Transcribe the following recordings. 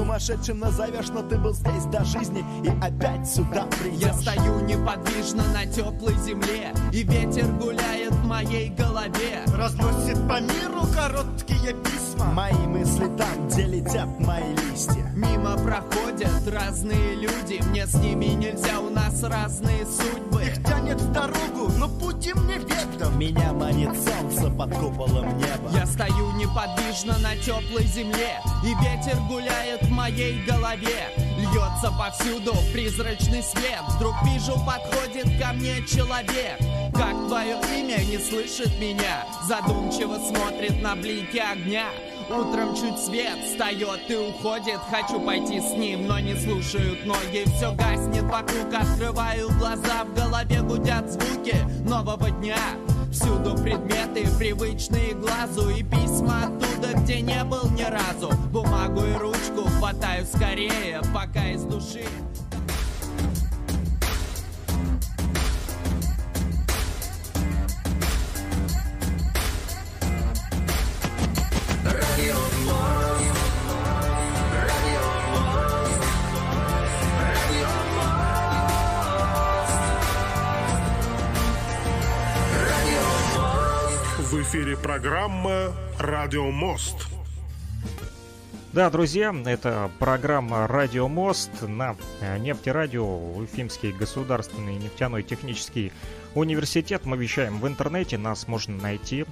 Сумасшедшим назовешь, но ты был здесь до жизни И опять сюда придешь Я стою неподвижно на теплой земле И ветер гуляет в моей голове. Разносит по миру короткие письма. Мои мысли там, где летят мои листья. Мимо проходят разные люди. Мне с ними нельзя, у нас разные судьбы. Их тянет в дорогу, но путь им не ведом. Меня манит солнце под куполом неба. Я стою неподвижно на теплой земле И ветер гуляет в моей голове Льется повсюду призрачный свет. Вдруг вижу, подходит ко мне человек. Как твое имя не слышит меня? Задумчиво смотрит на блики огня. Утром чуть свет встает и уходит. Хочу пойти с ним, но не слушают ноги. Все гаснет вокруг, открываю глаза В голове гудят звуки нового дня Всюду предметы, привычные глазу И письма оттуда, где не был ни разу. Бумагу и ручку хватаю скорее Пока из души эфире программа «Радио Мост». Да, друзья, это программа «Радио Мост» на э, Нефтерадио, Уфимский государственный нефтяной технический университет. Мы вещаем в интернете, нас можно найти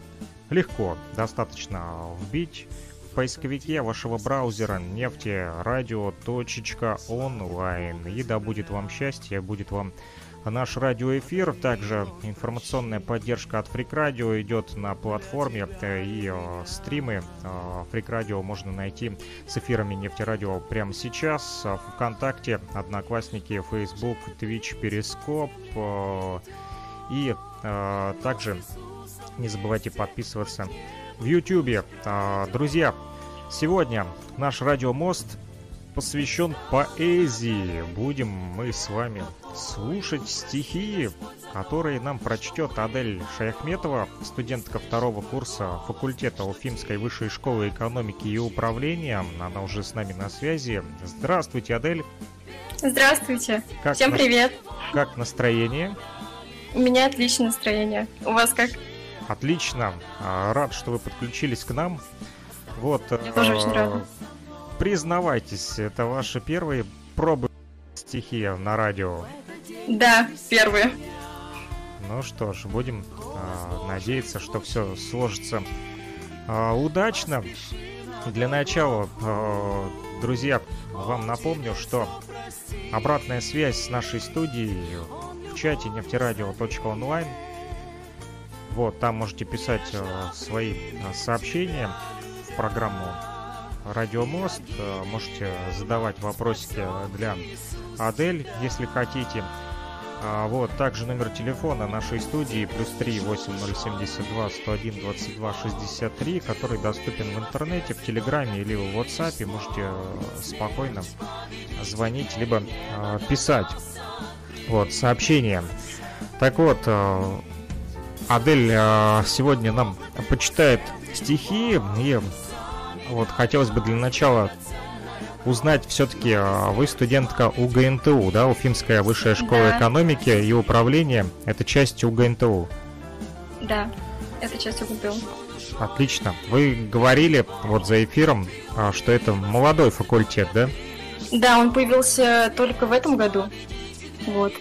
легко, достаточно вбить в поисковике вашего браузера нефтерадио.онлайн. И да будет вам счастье, будет вам наш радиоэфир. Также информационная поддержка от Freak Radio идет на платформе э, и э, стримы э, Freak Radio можно найти с эфирами Нефтерадио прямо сейчас. Вконтакте, Одноклассники, Facebook, Twitch, Перископ. И также не забывайте подписываться в YouTube. Друзья, сегодня наш радиомост посвящен поэзии. Будем мы с вами слушать стихи, которые нам прочтет Адель Шаяхметова, студентка второго курса факультета Уфимской высшей школы экономики и управления. Она уже с нами на связи. Здравствуйте, Адель. Здравствуйте. Как Всем на- привет. Как настроение? У меня отличное настроение. У вас как? Отлично. А, Рад, что вы подключились к нам. Вот. Я тоже очень э, рада. Признавайтесь, это ваши первые пробы стихи на радио. Да, первые. Ну что ж, будем а, надеяться, что все сложится а, удачно. Для начала, а, друзья, вам напомню, что обратная связь с нашей студией в чате нефтерадио.онлайн. Вот, там можете писать а, свои сообщения в программу Радиомост. А, Можете задавать вопросики для Адель, если хотите. А, вот, также номер телефона нашей студии плюс 3 8072 101 22 63, который доступен в интернете, в Телеграме или в WhatsApp. Можете э, спокойно звонить, либо э, писать. Вот, сообщение. Так вот, э, Адель э, сегодня нам почитает стихи, и вот хотелось бы для начала узнать все-таки, вы студентка УГНТУ, да, Уфимская высшая школа Да. экономики и управления, это часть УГНТУ. Да, это часть УГБУ. Отлично. Вы говорили вот за эфиром, а, что это молодой факультет, да? Да, он появился только в этом году. Вот.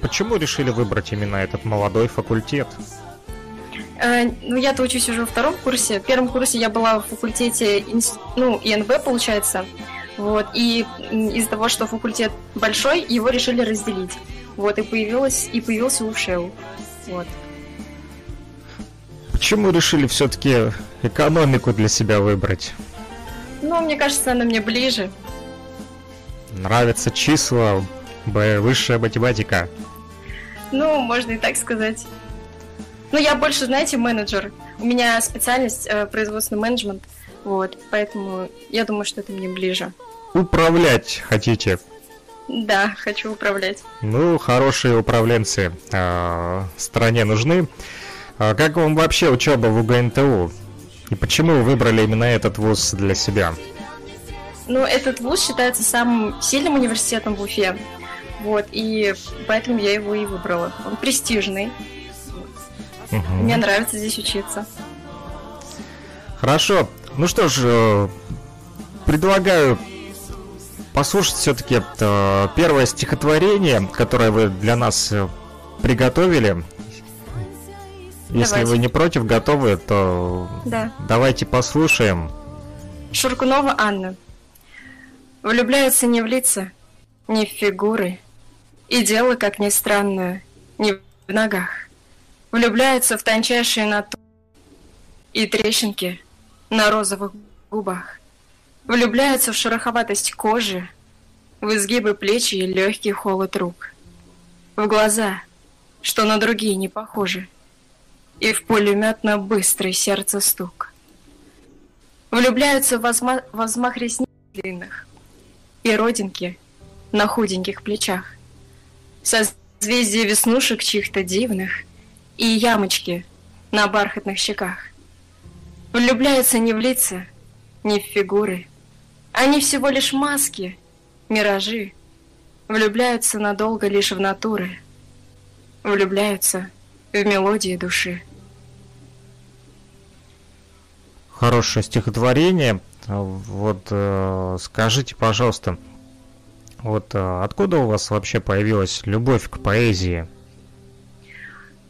Почему решили выбрать именно этот молодой факультет? Э, ну, я-то учусь уже во втором курсе. В первом курсе я была в факультете, ну, ИНВ, получается. Вот. И из-за того, что факультет большой, его решили разделить. Вот, и появилась, и появился УФШЕУ. Вот. Почему решили все-таки экономику для себя выбрать? Ну, мне кажется, она мне ближе. Нравятся числа, б- высшая математика. Ну, можно и так сказать. Ну, я больше, знаете, менеджер. У меня специальность э, производственный менеджмент. Вот, поэтому я думаю, что это мне ближе. Управлять хотите? Да, хочу управлять. Ну, хорошие управленцы э, стране нужны. А как вам вообще учеба в УГНТУ? И почему вы выбрали именно этот вуз для себя? Ну, этот вуз считается самым сильным университетом в Уфе. Вот, и поэтому я его и выбрала. Он престижный. Угу. Мне нравится здесь учиться. Хорошо. Ну что ж, э, предлагаю послушать все-таки э, первое стихотворение, которое вы для нас э, приготовили. Если давайте. вы не против, готовы, то да. давайте послушаем. Шуркунова Анна. Влюбляются не в лица, не в фигуры, и дело, как ни странно, не в ногах. Влюбляются в тончайшие натуры и трещинки на розовых губах. Влюбляются в шероховатость кожи, в изгибы плеч и легкий холод рук. В глаза, что на другие не похожи, и в пулеметно быстрый сердце стук. Влюбляются в возма... взмах ресниц длинных и родинки на худеньких плечах, созвездие веснушек чьих-то дивных и ямочки на бархатных щеках. Влюбляются не в лица, не в фигуры, они всего лишь маски, миражи, влюбляются надолго лишь в натуры, влюбляются в мелодии души. Хорошее стихотворение. Вот э, скажите, пожалуйста, вот э, откуда у вас вообще появилась любовь к поэзии?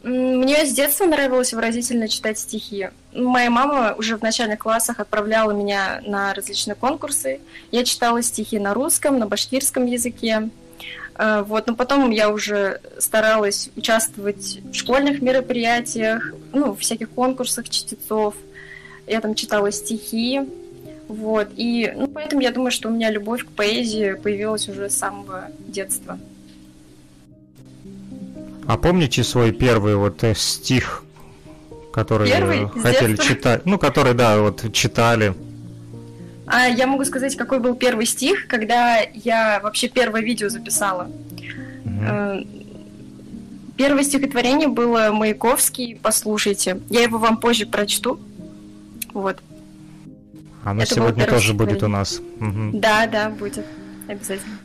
Мне с детства нравилось выразительно читать стихи. Моя мама уже в начальных классах отправляла меня на различные конкурсы. Я читала стихи на русском, на башкирском языке. Э, вот, но потом я уже старалась участвовать в школьных мероприятиях, ну, в всяких конкурсах чтецов. Я там читала стихи, вот, и ну, поэтому я думаю, что у меня любовь к поэзии появилась уже с самого детства. А помните свой первый вот э, стих, который первый? хотели читать? Ну, который, да, вот читали. А я могу сказать, какой был первый стих, когда я вообще первое видео записала. Угу. Первое стихотворение было Маяковский, послушайте. Я его вам позже прочту. Вот. Оно Это сегодня тоже будет у нас. Угу. Да, да, будет. Обязательно.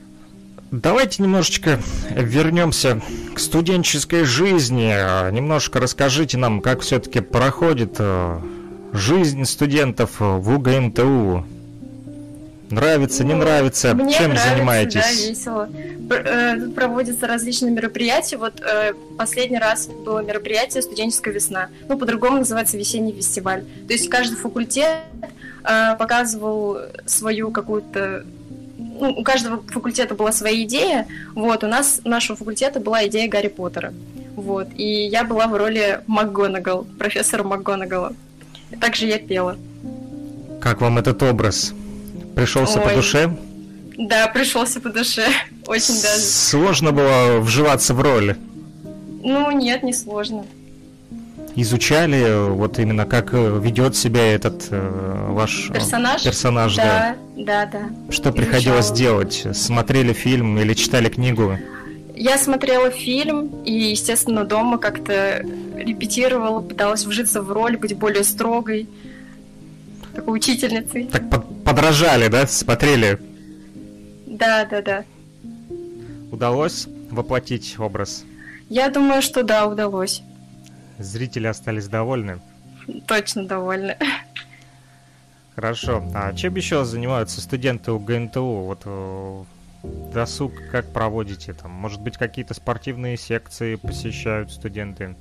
Давайте немножечко вернемся к студенческой жизни. Немножко расскажите нам, как все-таки проходит э, жизнь студентов в УГНТУ. Нравится, не нравится? Мне Чем нравится, занимаетесь? Да, весело. Э, проводятся различные мероприятия. Вот э, последний раз было мероприятие «Студенческая весна». Ну, по-другому называется «Весенний фестиваль». То есть каждый факультет показывал свою какую-то ну, у каждого факультета была своя идея. Вот, у нас, у нашего факультета была идея Гарри Поттера. Вот, и я была в роли МакГонагал, профессора МакГонагала. Также я пела. Как вам этот образ? Пришелся Ой. по душе? Да, пришелся по душе. Очень даже. Сложно было вживаться в роль? Ну, нет, не сложно изучали вот именно как э, ведет себя этот э, ваш персонаж? персонаж да, да, да. да. Что Изучала. приходилось делать? Смотрели фильм или читали книгу? Я смотрела фильм и, естественно, дома как-то репетировала, пыталась вжиться в роль, быть более строгой, такой учительницей. Так под подражали, да? Смотрели? Да, да, да. Удалось воплотить образ? Я думаю, что да, удалось. Зрители остались довольны? Точно довольны. Хорошо. А чем еще занимаются студенты у ГНТУ? Вот э, досуг как проводите там? Может быть, какие-то спортивные секции посещают студенты?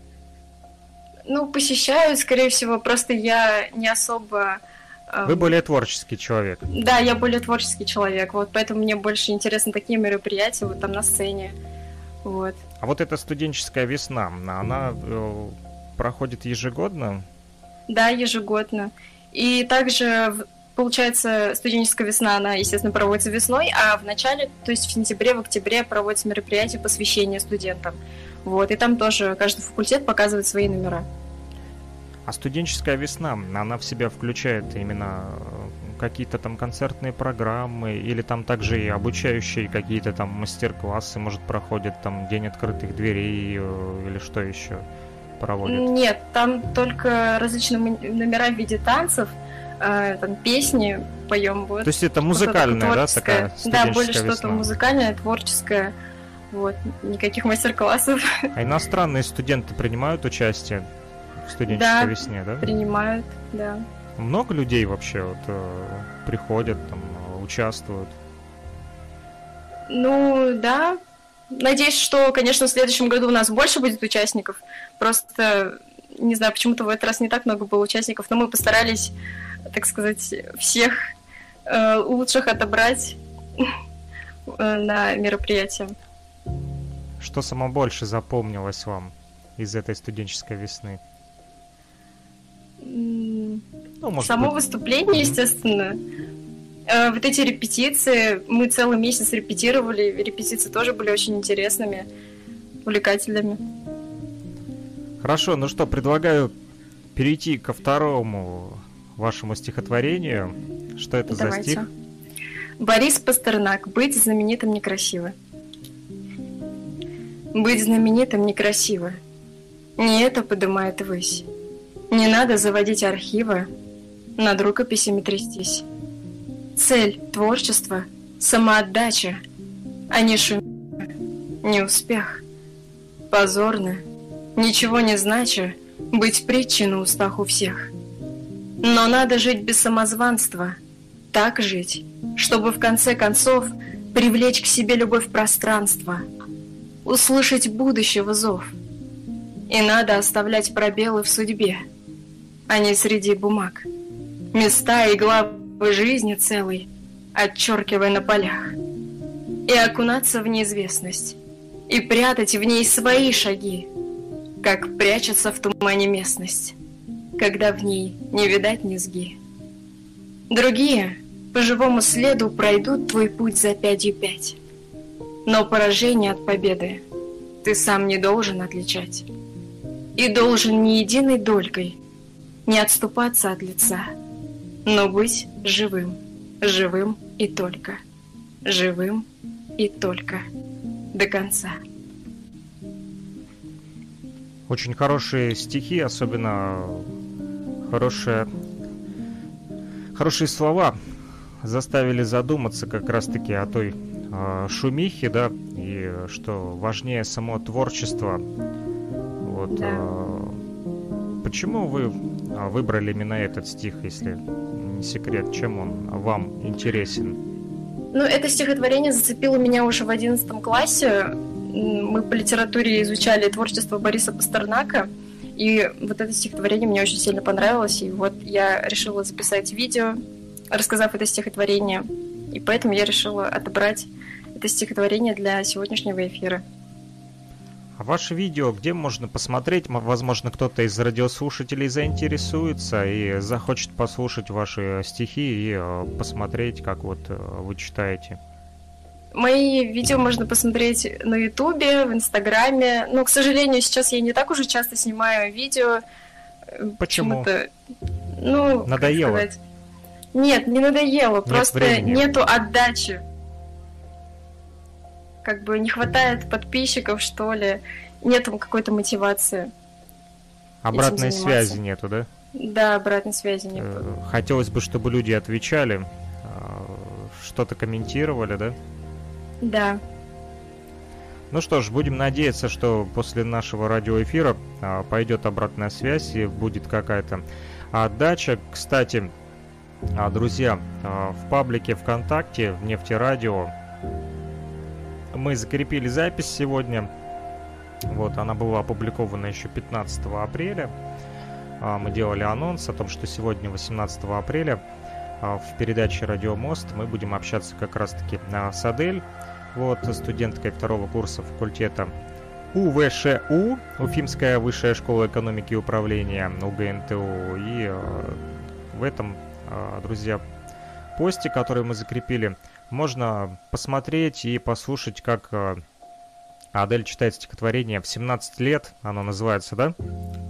Ну, посещают, скорее всего, просто я не особо... Эм... Вы более творческий человек. Да, я более творческий человек, вот поэтому мне больше интересны такие мероприятия, вот там на сцене, вот. А вот эта студенческая весна, она э, проходит ежегодно? Да, ежегодно. И также, получается, студенческая весна, она, естественно, проводится весной, а в начале, то есть в сентябре, в октябре проводится мероприятие посвящения студентам. Вот, и там тоже каждый факультет показывает свои номера. А студенческая весна, она в себя включает именно э, какие-то там концертные программы или там также и обучающие какие-то там мастер-классы, может, проходят там день открытых дверей э, или что еще? проводят? Нет, там только различные номера в виде танцев. э, там песни поем. Вот. То есть это музыкальная, да, такая Да, более что-то музыкальное, творческое. Вот, никаких мастер-классов. А иностранные студенты принимают участие в студенческой да, весне, да? принимают, да. Много людей вообще вот э, приходят, там, участвуют? Ну, да. Надеюсь, что, конечно, в следующем году у нас больше будет участников. Просто, не знаю, почему-то в этот раз не так много было участников, но мы постарались, так сказать, всех э, лучших отобрать э, на мероприятие. Что само больше запомнилось вам из этой студенческой весны? Ну, может Само быть... выступление, естественно. Э, вот эти репетиции, мы целый месяц репетировали, репетиции тоже были очень интересными, увлекательными. Хорошо, ну что, предлагаю перейти ко второму вашему стихотворению. Что это Давайте. за стих? Борис Пастернак. Быть знаменитым некрасиво. Быть знаменитым некрасиво. Не это поднимает высь. Не надо заводить архивы, над рукописями трястись. Цель творчества – самоотдача, а не шум, не успех. Позорно, ничего не знача, быть притчей на устах у всех. Но надо жить без самозванства, так жить, чтобы в конце концов привлечь к себе любовь пространства – услышать будущего зов. И надо оставлять пробелы в судьбе, а не среди бумаг. Места и главы жизни целой, отчеркивая на полях. И окунаться в неизвестность, и прятать в ней свои шаги, как прячется в тумане местность, когда в ней не видать низги. Другие по живому следу пройдут твой путь за пятью пять. Но поражение от победы ты сам не должен отличать. И должен ни единой долькой не отступаться от лица, но быть живым, живым и только, живым и только до конца. Очень хорошие стихи, особенно хорошие, хорошие слова заставили задуматься как раз-таки о той э, шумихи, да, и что важнее само творчество. Вот. Да. Э, почему вы а, выбрали именно этот стих, если не секрет, чем он вам интересен? Ну, это стихотворение зацепило меня уже в одиннадцатом классе. Мы по литературе изучали творчество Бориса Пастернака, и вот это стихотворение мне очень сильно понравилось, и вот я решила записать видео, рассказав это стихотворение, и поэтому я решила отобрать это стихотворение для сегодняшнего эфира. А ваше видео где можно посмотреть? Возможно, кто-то из радиослушателей заинтересуется и захочет послушать ваши стихи и э, посмотреть, как вот э, вы читаете. Мои видео можно посмотреть на Ютубе, в Инстаграме. Но, к сожалению, сейчас я не так уже часто снимаю видео. Почему? Ну, надоело. Нет, не надоело, Нет просто времени. нету отдачи как бы не хватает подписчиков, что ли, нету какой-то мотивации. Обратной связи нету, да? Да, обратной связи нету. Э, хотелось бы, чтобы люди отвечали, а, что-то комментировали, да? Да. Ну что ж, будем надеяться, что после нашего радиоэфира а, пойдет обратная связь и будет какая-то отдача. Кстати, а, друзья, в паблике ВКонтакте в Нефтерадио мы закрепили запись сегодня. Вот, она была опубликована еще 15 апреля. А, мы делали анонс о том, что сегодня, 18 апреля, а, в передаче «Радио Мост» мы будем общаться как раз-таки с Адель, вот, студенткой второго курса факультета УВШУ, Уфимская высшая школа экономики и управления, УГНТУ. И а, в этом, друзья, посте, который мы закрепили, можно посмотреть и послушать, как э, Адель читает стихотворение в 17 лет, оно называется, да?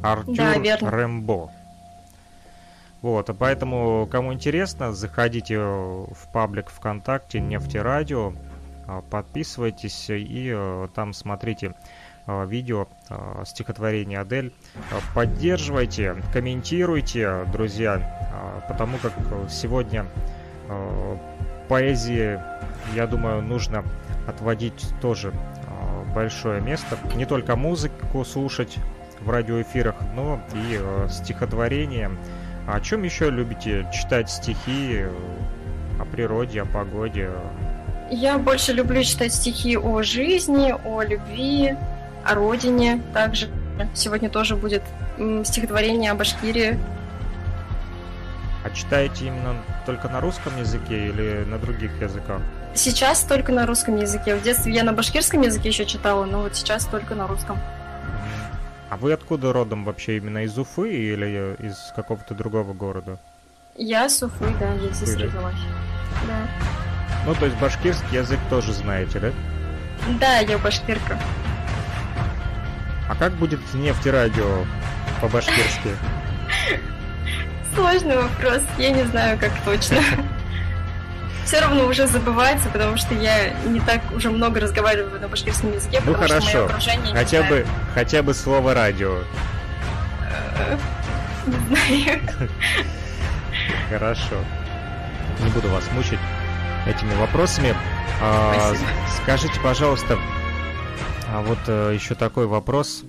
Артюр да, Рэмбо. Вот, а поэтому, кому интересно, заходите в паблик ВКонтакте Нефтерадио, а, подписывайтесь и э, там смотрите видео стихотворения Адель. Поддерживайте, комментируйте, друзья, потому как сегодня поэзии, я думаю, нужно отводить тоже большое место. Не только музыку слушать в радиоэфирах, но и стихотворения. А о чем еще любите читать стихи? О природе, о погоде? Я больше люблю читать стихи о жизни, о любви, о родине. Также сегодня тоже будет стихотворение о Башкирии. А читаете именно только на русском языке или на других языках? Сейчас только на русском языке. В детстве я на башкирском языке еще читала, но вот сейчас только на русском. А вы откуда родом вообще? Именно из Уфы или из какого-то другого города? Я с Уфы, да, я здесь родилась. Да. Ну, то есть башкирский язык тоже знаете, да? Да, я башкирка. А как будет нефтерадио по-башкирски? Сложный вопрос, я не знаю, как точно. Все равно уже забывается, потому что я не так уже много разговариваю на башкирском языке, ну потому хорошо. что мое окружение хотя бы, хотя бы слово радио. Не знаю. Хорошо. Не буду вас мучить этими вопросами. А, скажите, пожалуйста, а вот а, еще такой вопрос.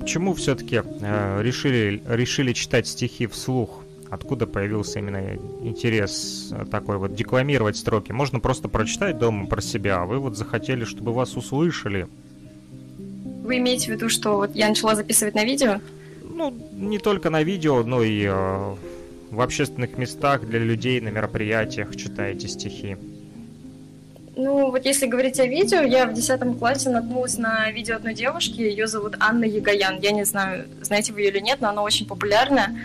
Почему все-таки а, решили, решили читать стихи вслух? Откуда появился именно интерес такой вот декламировать строки? Можно просто прочитать дома про себя, а вы вот захотели, чтобы вас услышали. Вы имеете в виду, что вот я начала записывать на видео? Ну, не только на видео, но и э, в общественных местах для людей, на мероприятиях читаете стихи? Ну, вот если говорить о видео, я в 10 классе наткнулась на видео одной девушки, ее зовут Анна Ягоян. Я не знаю, знаете вы ее или нет, но она очень популярная.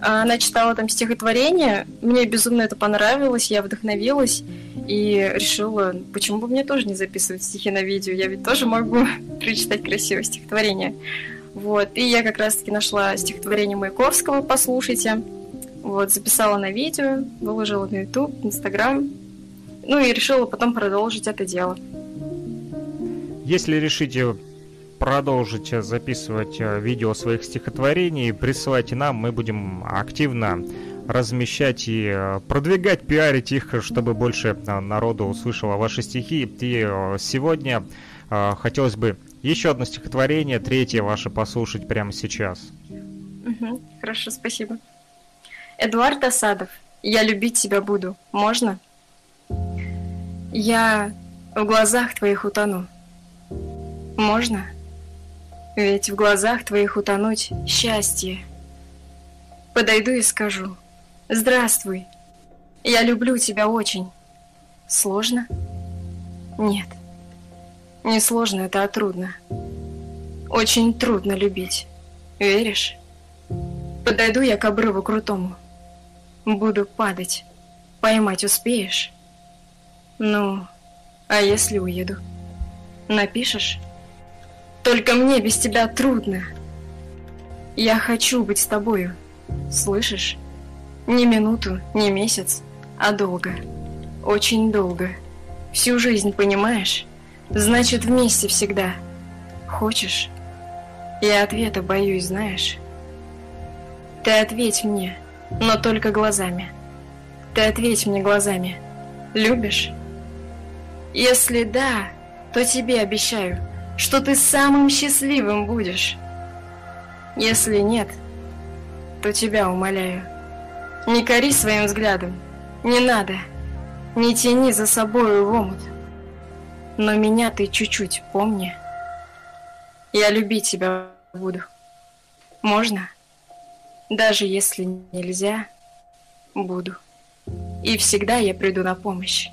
Она читала там стихотворение, мне безумно это понравилось, я вдохновилась и решила, почему бы мне тоже не записывать стихи на видео, я ведь тоже могу прочитать красивое стихотворение. Вот, и я как раз-таки нашла стихотворение Маяковского, послушайте. Вот, записала на видео, выложила на YouTube, Instagram. Ну и решила потом продолжить это дело. Если решите продолжить записывать э, видео своих стихотворений, присылайте нам, мы будем активно размещать и э, продвигать, пиарить их, чтобы больше э, народу услышало ваши стихи. И сегодня хотелось бы еще одно стихотворение, третье ваше послушать прямо сейчас. Угу, хорошо, спасибо. Эдуард Асадов, я любить тебя буду. Можно? Я в глазах твоих утону. Можно? Ведь в глазах твоих утонуть счастье. Подойду и скажу. Здравствуй. Я люблю тебя очень. Сложно? Нет. Не сложно это, а трудно. Очень трудно любить. Веришь? Подойду я к обрыву крутому. Буду падать. Поймать успеешь? Ну, а если уеду? Напишешь? Только мне без тебя трудно. Я хочу быть с тобою. Слышишь? Не минуту, не месяц, а долго. Очень долго. Всю жизнь, понимаешь? Значит, вместе всегда. Хочешь? Я ответа боюсь, знаешь? Ты ответь мне но только глазами. Ты ответь мне глазами. Любишь? Если да, то тебе обещаю, что ты самым счастливым будешь. Если нет, то тебя умоляю. Не кори своим взглядом, не надо, не тяни за собою в омут. Но меня ты чуть-чуть помни. Я любить тебя буду. Можно? Даже если нельзя, буду. И всегда я приду на помощь,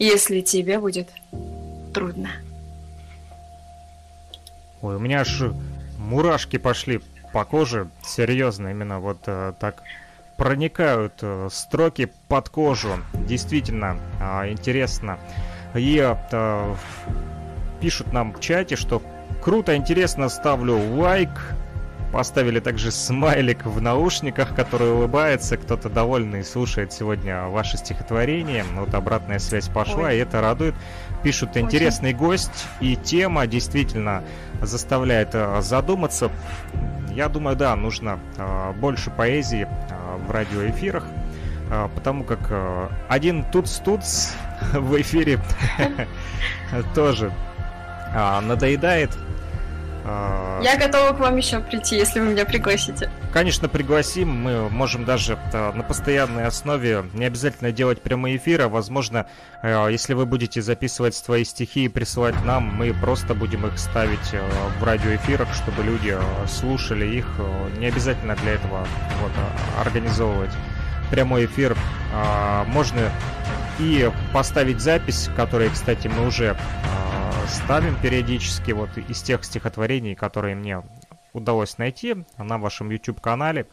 если тебе будет трудно. Ой, у меня аж мурашки пошли по коже, серьезно, именно вот э, так проникают э, строки под кожу. Действительно э, интересно. И э, пишут нам в чате, что круто, интересно, ставлю лайк, поставили также смайлик в наушниках, который улыбается. Кто-то довольный слушает сегодня ваше стихотворение. Вот обратная связь пошла, Ой. и это радует. Пишут интересный Очень. гость, и тема действительно заставляет э, задуматься. Я думаю, да, нужно э, больше поэзии э, в радиоэфирах, потому как один туц-туц в эфире тоже надоедает. А, Я готова к вам еще прийти, если вы меня пригласите. Конечно, пригласим. Мы можем даже а, на постоянной основе не обязательно делать прямые эфиры. Возможно, а, если вы будете записывать свои стихи и присылать нам, мы просто будем их ставить в радиоэфирах, чтобы люди слушали их. Не обязательно для этого вот, организовывать прямой эфир. Можно и поставить запись, которую, кстати, мы уже ставим периодически вот из тех стихотворений, которые мне удалось найти на вашем YouTube-канале.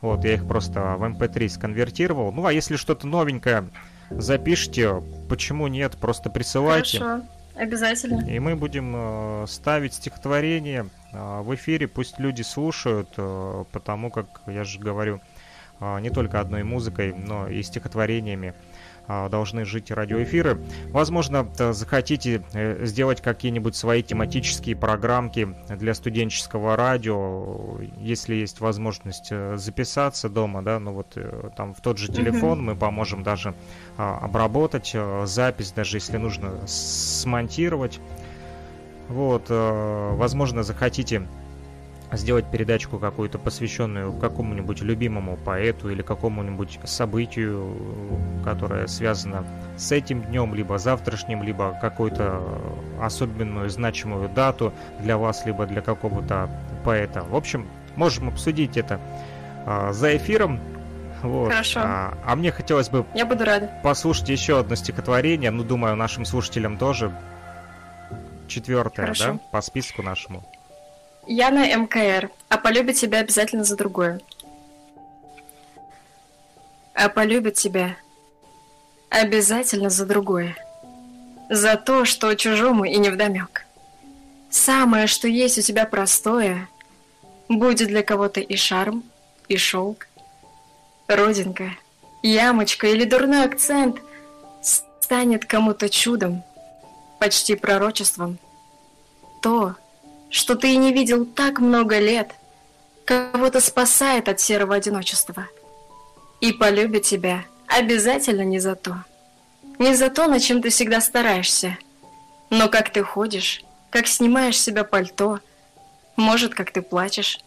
Вот, я их просто в MP3 эм сконвертировал. Ну, а если что-то новенькое запишите, почему нет, просто присылайте. Хорошо, обязательно. И мы будем э, ставить стихотворение э, в эфире, пусть люди слушают, э, потому как, я же говорю, не только одной музыкой, но и стихотворениями должны жить радиоэфиры. Возможно, захотите э, сделать какие-нибудь свои тематические программки для студенческого радио, если есть возможность э, записаться дома, да, ну вот э, там в тот же телефон мы поможем даже а, обработать запись, даже если нужно смонтировать. Вот, возможно, захотите сделать передачку какую-то посвященную какому-нибудь любимому поэту или какому-нибудь событию, которое связано с этим днем, либо завтрашним, либо какую-то особенную значимую дату для вас, либо для какого-то поэта. В общем, можем обсудить это а, за эфиром. Вот. Хорошо. А, а мне хотелось бы Я буду рада. послушать еще одно стихотворение, ну, думаю, нашим слушателям тоже. Четвертое, Хорошо. да, по списку нашему. Я на МКР, а полюбит тебя обязательно за другое. А полюбит тебя обязательно за другое. За то, что чужому и невдомек. Самое, что есть у тебя простое, будет для кого-то и шарм, и шелк. Родинка, ямочка или дурной акцент станет кому-то чудом, почти пророчеством. То, что ты и не видел так много лет, кого-то спасает от серого одиночества. И полюбит тебя обязательно не за то. Не за то, на чем ты всегда стараешься, но как ты ходишь, как снимаешь с себя пальто, может, как ты плачешь,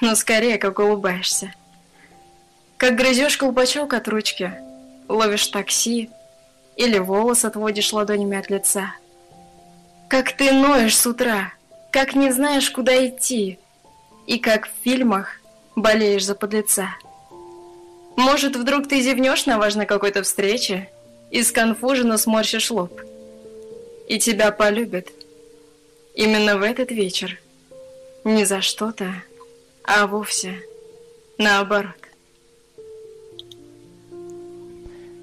но скорее, как улыбаешься. Как грызешь колпачок от ручки, ловишь такси или волос отводишь ладонями от лица. Как ты ноешь с утра, как не знаешь, куда идти, и как в фильмах болеешь за подлеца. Может, вдруг ты зевнешь на важной какой-то встрече и сконфуженно сморщишь лоб. И тебя полюбят. Именно в этот вечер. Не за что-то, а вовсе наоборот.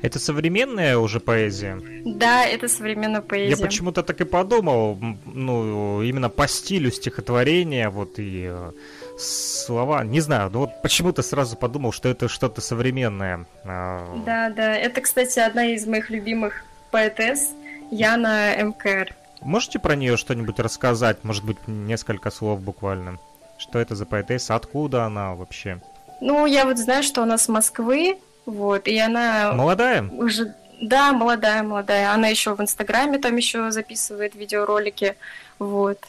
Это современная уже поэзия? Да, это современная поэзия. Я почему-то так и подумал, ну, именно по стилю стихотворения, вот и э, слова, не знаю, ну вот почему-то сразу подумал, что это что-то современное. А, да, да, это, кстати, одна из моих любимых поэтесс, Яна МКР. Можете про нее что-нибудь рассказать, может быть, несколько слов буквально? Что это за поэтесса, откуда она вообще? Ну, я вот знаю, что она с Москвы, вот, и она... Молодая? Уже... Да, молодая, молодая. Она еще в Инстаграме там еще записывает видеоролики. Вот.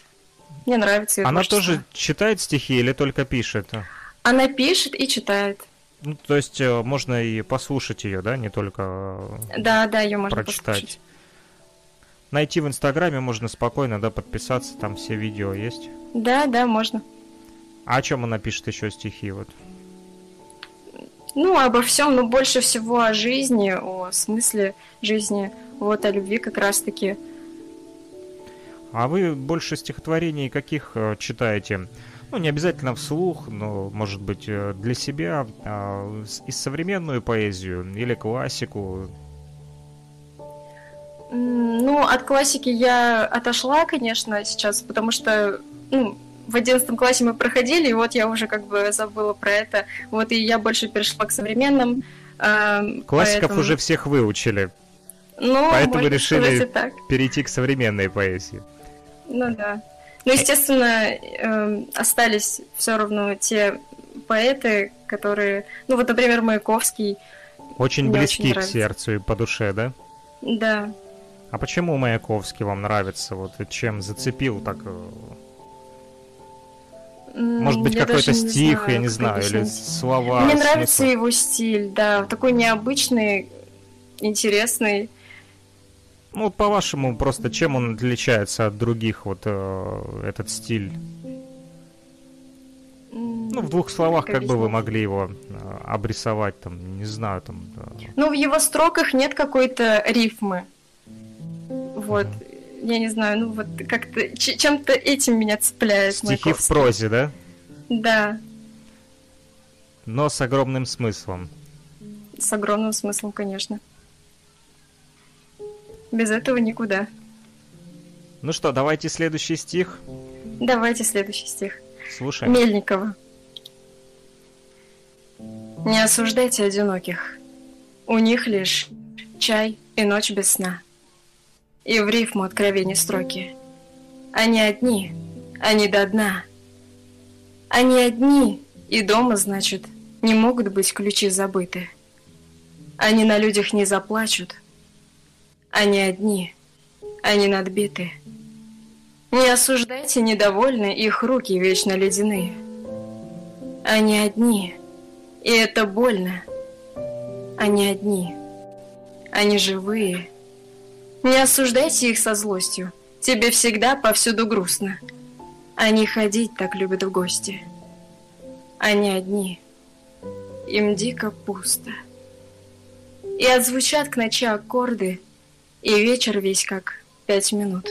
Мне нравится ее Она творчество. тоже читает стихи или только пишет? Она пишет и читает. Ну, то есть э, можно и послушать ее, да, не только э, Да, да, ее можно прочитать. Послушать. Найти в Инстаграме можно спокойно, да, подписаться, там все видео есть. Да, да, можно. А о чем она пишет еще стихи, вот? Ну, обо всем, но больше всего о жизни, о смысле жизни, вот о любви как раз-таки. А вы больше стихотворений каких э, читаете? Ну, не обязательно вслух, но, может быть, э, для себя, а, и современную поэзию или классику? Ну, от классики я отошла, конечно, сейчас, потому что ну, в одиннадцатом классе мы проходили, и вот я уже как бы забыла про это. Вот и я больше перешла к современным. Э, Классиков поэтому... уже всех выучили. Ну, поэтому решили так. перейти к современной поэзии. Ну да. Ну, естественно, э, остались все равно те поэты, которые... Ну, вот, например, Маяковский. Очень близки очень к сердцу и по душе, да? Да. А почему Маяковский вам нравится? Вот чем зацепил так? Может быть, какой-то стих, знаю, я не знаю, или слова. Мне смысл. нравится его стиль, да, такой необычный, интересный. Ну, по-вашему, просто чем он отличается от других, вот э, этот стиль? Ну, в двух словах, как, как бы вы могли его э, обрисовать, там, не знаю, там. Да. Ну, в его строках нет какой-то рифмы. Вот. Mm. Я не знаю, ну вот как-то чем-то этим меня цепляет. Стихи в прозе, да? Да. Но с огромным смыслом. С огромным смыслом, конечно. Без этого никуда. Ну что, давайте следующий стих. Давайте следующий стих. Слушай. Мельникова. Не осуждайте одиноких. У них лишь чай и ночь без сна. И в рифму откровения строки. Они одни, они до дна. Они одни, и дома, значит, не могут быть ключи забыты. Они на людях не заплачут, они одни, они надбиты. Не осуждайте недовольны, их руки вечно ледяные. Они одни, и это больно. Они одни, они живые. Не осуждайте их со злостью, тебе всегда повсюду грустно. Они ходить так любят в гости. Они одни, им дико пусто. И отзвучат к ночи аккорды — и вечер весь как пять минут.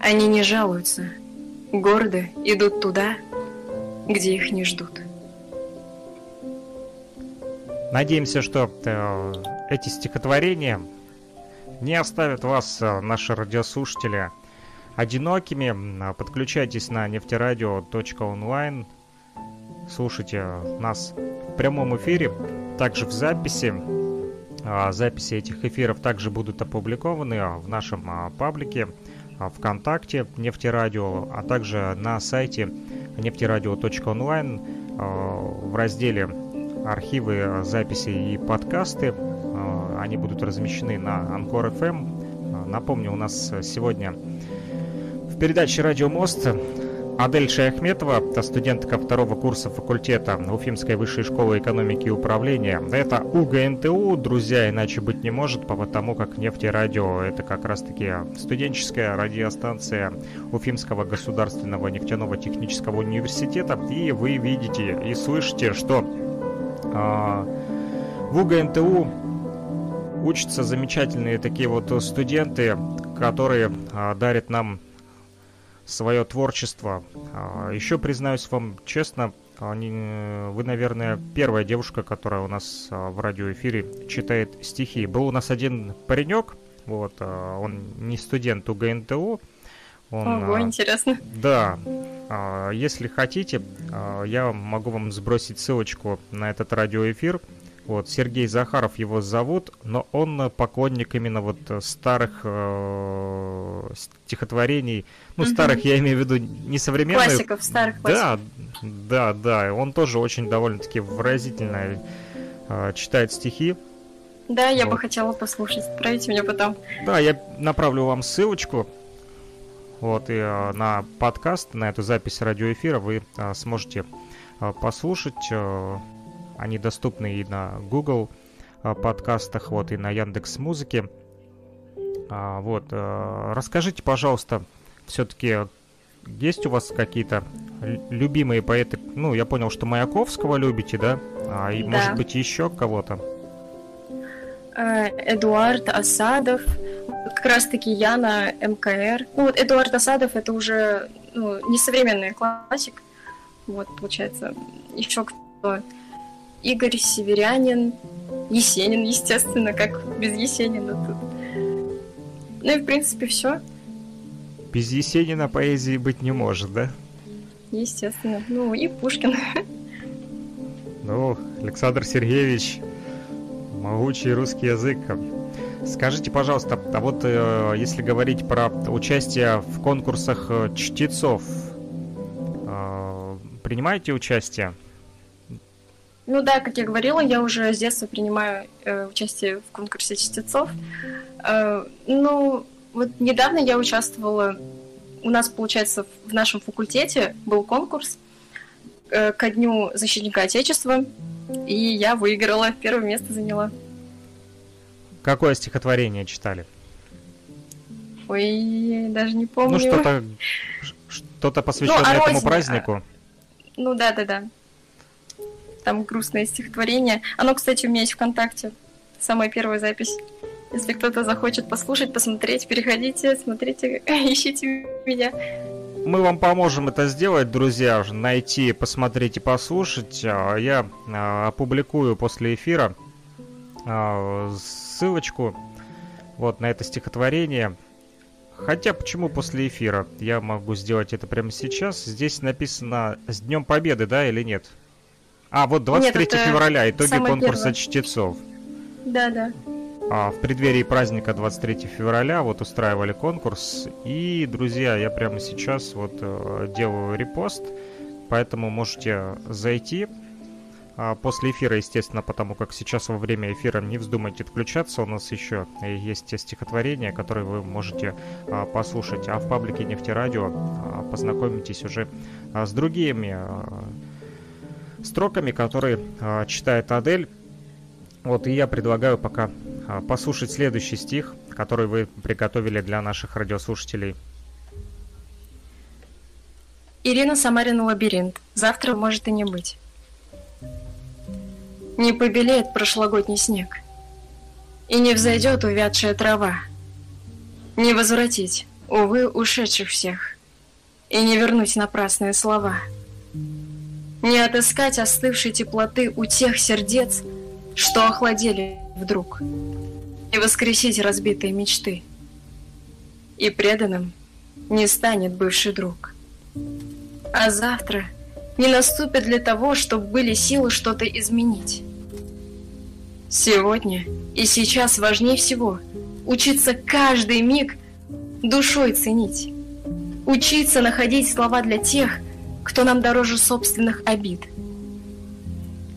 Они не жалуются, гордо идут туда, где их не ждут. Надеемся, что э, эти стихотворения не оставят вас, э, наши радиослушатели, одинокими. Подключайтесь на нефтерадио.онлайн, слушайте нас в прямом эфире, также в записи. А, записи этих эфиров также будут опубликованы а, в нашем а, паблике ВКонтакте Нефтерадио, а также на сайте нефтерадио.онлайн в разделе архивы, записи и подкасты. Они будут размещены на Анкор FM. Напомню, у нас сегодня в передаче «Радио Мост» Адель Шаяхметова, студентка второго курса факультета Уфимской высшей школы экономики и управления. Это УГНТУ, друзья, иначе быть не может, потому как нефть и радио это как раз-таки студенческая радиостанция Уфимского государственного нефтяного технического университета. И вы видите и слышите, что э, в УГНТУ учатся замечательные такие вот студенты, которые э, дарят нам свое творчество. А, Еще признаюсь вам честно, они, вы, наверное, первая девушка, которая у нас а, в радиоэфире читает стихи. Был у нас один паренек, вот, а, он не студент УГНТУ. Он, Ого, интересно. Да, если хотите, я могу вам сбросить ссылочку на этот радиоэфир. Вот, Сергей Захаров его зовут, но он поклонник именно вот старых э, стихотворений. Ну, угу. старых я имею в виду не современных. Классиков, старых классиков. Да, да, да. Он тоже очень довольно-таки выразительно э, читает стихи. Да, я вот. бы хотела послушать. Отправите мне потом. Да, я направлю вам ссылочку. Вот, и э, на подкаст, на эту запись радиоэфира вы э, сможете э, послушать. Э, они доступны и на Google а, подкастах, вот, и на Яндекс Музыке. А, вот, а, расскажите, пожалуйста, все-таки есть у вас какие-то любимые поэты? Ну, я понял, что Маяковского любите, да? А, и, да. может быть, еще кого-то? Э, Эдуард Асадов, как раз-таки Яна МКР. Ну, вот Эдуард Асадов это уже ну, не современный классик. Вот, получается, еще кто Игорь Северянин, Есенин, естественно, как без Есенина тут. Ну и, в принципе, все. Без Есенина поэзии быть не может, да? Естественно. Ну, и Пушкин. Ну, Александр Сергеевич, могучий русский язык. Скажите, пожалуйста, а вот э, если говорить про участие в конкурсах э, чтецов, э, принимаете участие? Ну да, как я говорила, я уже с детства принимаю э, участие в конкурсе чтецов. Э, ну, вот недавно я участвовала, у нас, получается, в нашем факультете был конкурс э, ко Дню защитника Отечества, и я выиграла, первое место заняла. Какое стихотворение читали? Ой, даже не помню. Ну, что-то что-то посвященное ну, этому празднику. Ну да, да, да. Там грустное стихотворение. Оно, кстати, у меня есть ВКонтакте. Самая первая запись. Если кто-то захочет послушать, посмотреть, переходите, смотрите, ищите меня. Мы вам поможем это сделать, друзья, найти, посмотреть и послушать. А, я а, опубликую после эфира а, ссылочку вот на это стихотворение. Хотя почему после эфира? Я могу сделать это прямо сейчас. Здесь написано с Днем Победы, да, или нет? А, вот 23 нет, февраля, итоги конкурса первое. чтецов. Да, да. А, в преддверии праздника 23 февраля вот устраивали конкурс. И, друзья, я прямо сейчас вот э, делаю репост, поэтому можете зайти а, после эфира, естественно, потому как сейчас во время эфира не вздумайте отключаться, у нас еще есть те стихотворения, которые вы можете а, послушать. А в паблике Нефтерадио а, познакомитесь уже с другими строками, которые читает Адель. Вот, и я предлагаю пока послушать следующий стих, который вы приготовили для наших радиослушателей. Ирина Самарина «Лабиринт». Завтра может и не быть. Не побелеет прошлогодний снег, И не взойдет увядшая трава. Не возвратить, увы, ушедших всех, И не вернуть напрасные слова. Не отыскать остывшей теплоты у тех сердец, Что охладели вдруг, И воскресить разбитые мечты. И преданным не станет бывший друг. А завтра не наступит для того, чтобы были силы что-то изменить. Сегодня и сейчас важнее всего учиться каждый миг душой ценить. Учиться находить слова для тех, кто нам дороже собственных обид.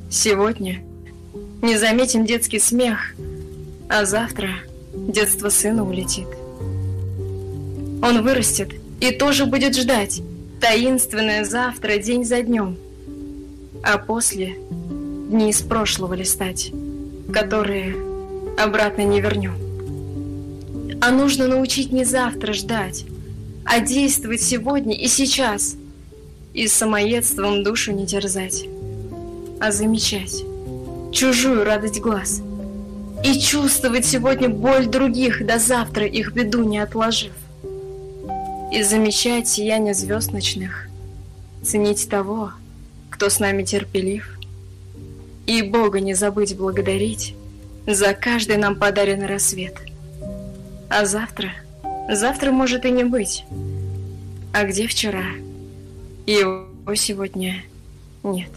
Сегодня не заметим детский смех, а завтра детство сына улетит. Он вырастет и тоже будет ждать таинственное завтра день за днем, а после дни из прошлого листать которые обратно не вернем. А нужно научить не завтра ждать, а действовать сегодня и сейчас, и самоедством душу не терзать, а замечать чужую радость глаз и чувствовать сегодня боль других, до завтра их беду не отложив, и замечать сияние звезд ночных, ценить того, кто с нами терпелив, и Бога не забыть благодарить за каждый нам подаренный рассвет. А завтра, завтра может и не быть. А где вчера? Его сегодня нет.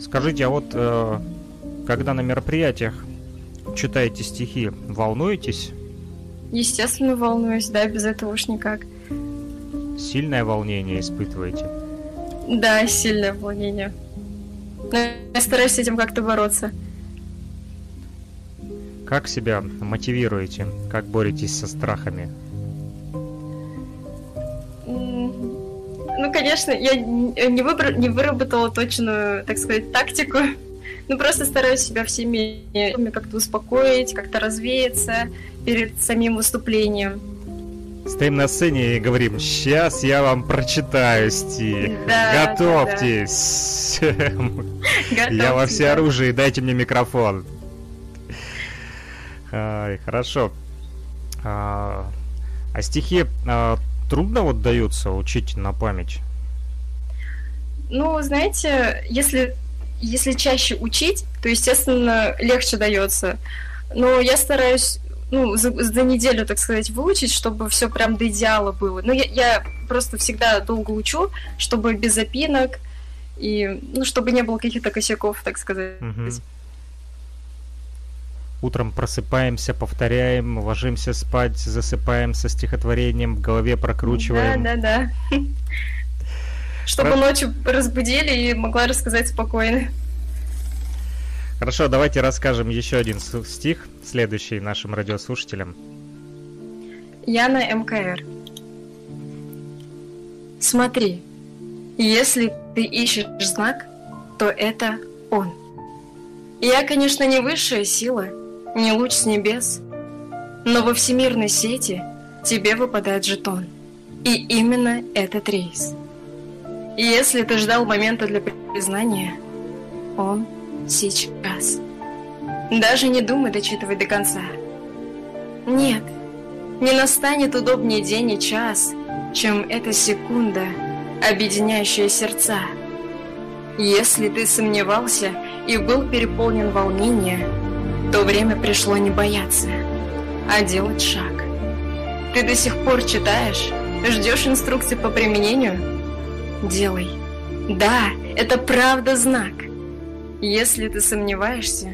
Скажите, а вот э, когда на мероприятиях читаете стихи, волнуетесь? Естественно, волнуюсь, да, без этого уж никак. Сильное волнение испытываете? Да, сильное волнение. Но я стараюсь с этим как-то бороться. Как себя мотивируете? Как боретесь со страхами? Ну, конечно, я не, выбор... не выработала точную, так сказать, тактику. Ну, просто стараюсь себя всеми как-то успокоить, как-то развеяться перед самим выступлением. Стоим на сцене и говорим, сейчас я вам прочитаю стих. Да, Готовьтесь. Да, да. Я во все оружие, дайте мне микрофон. Ай, хорошо. А, а стихи а, трудно вот даются учить на память? Ну, знаете, если, если чаще учить, то, естественно, легче дается. Но я стараюсь ну, за, за неделю, так сказать, выучить, чтобы все прям до идеала было. Но я, я просто всегда долго учу, чтобы без запинок, и, ну, чтобы не было каких-то косяков, так сказать. Угу. Утром просыпаемся, повторяем, ложимся спать, засыпаем со стихотворением, в голове прокручиваем. Да, да, да. Чтобы ночью разбудили и могла рассказать спокойно. Хорошо, давайте расскажем еще один стих, следующий нашим радиослушателям. Яна МКР. Смотри, если ты ищешь знак, то это он. Я, конечно, не высшая сила, не луч с небес, но во всемирной сети тебе выпадает жетон. И именно этот рейс. Если ты ждал момента для признания, он сейчас. Даже не думай дочитывать до конца. Нет, не настанет удобнее день и час, чем эта секунда, объединяющая сердца. Если ты сомневался и был переполнен волнением, то время пришло не бояться, а делать шаг. Ты до сих пор читаешь, ждешь инструкции по применению? Делай. Да, это правда знак. Если ты сомневаешься,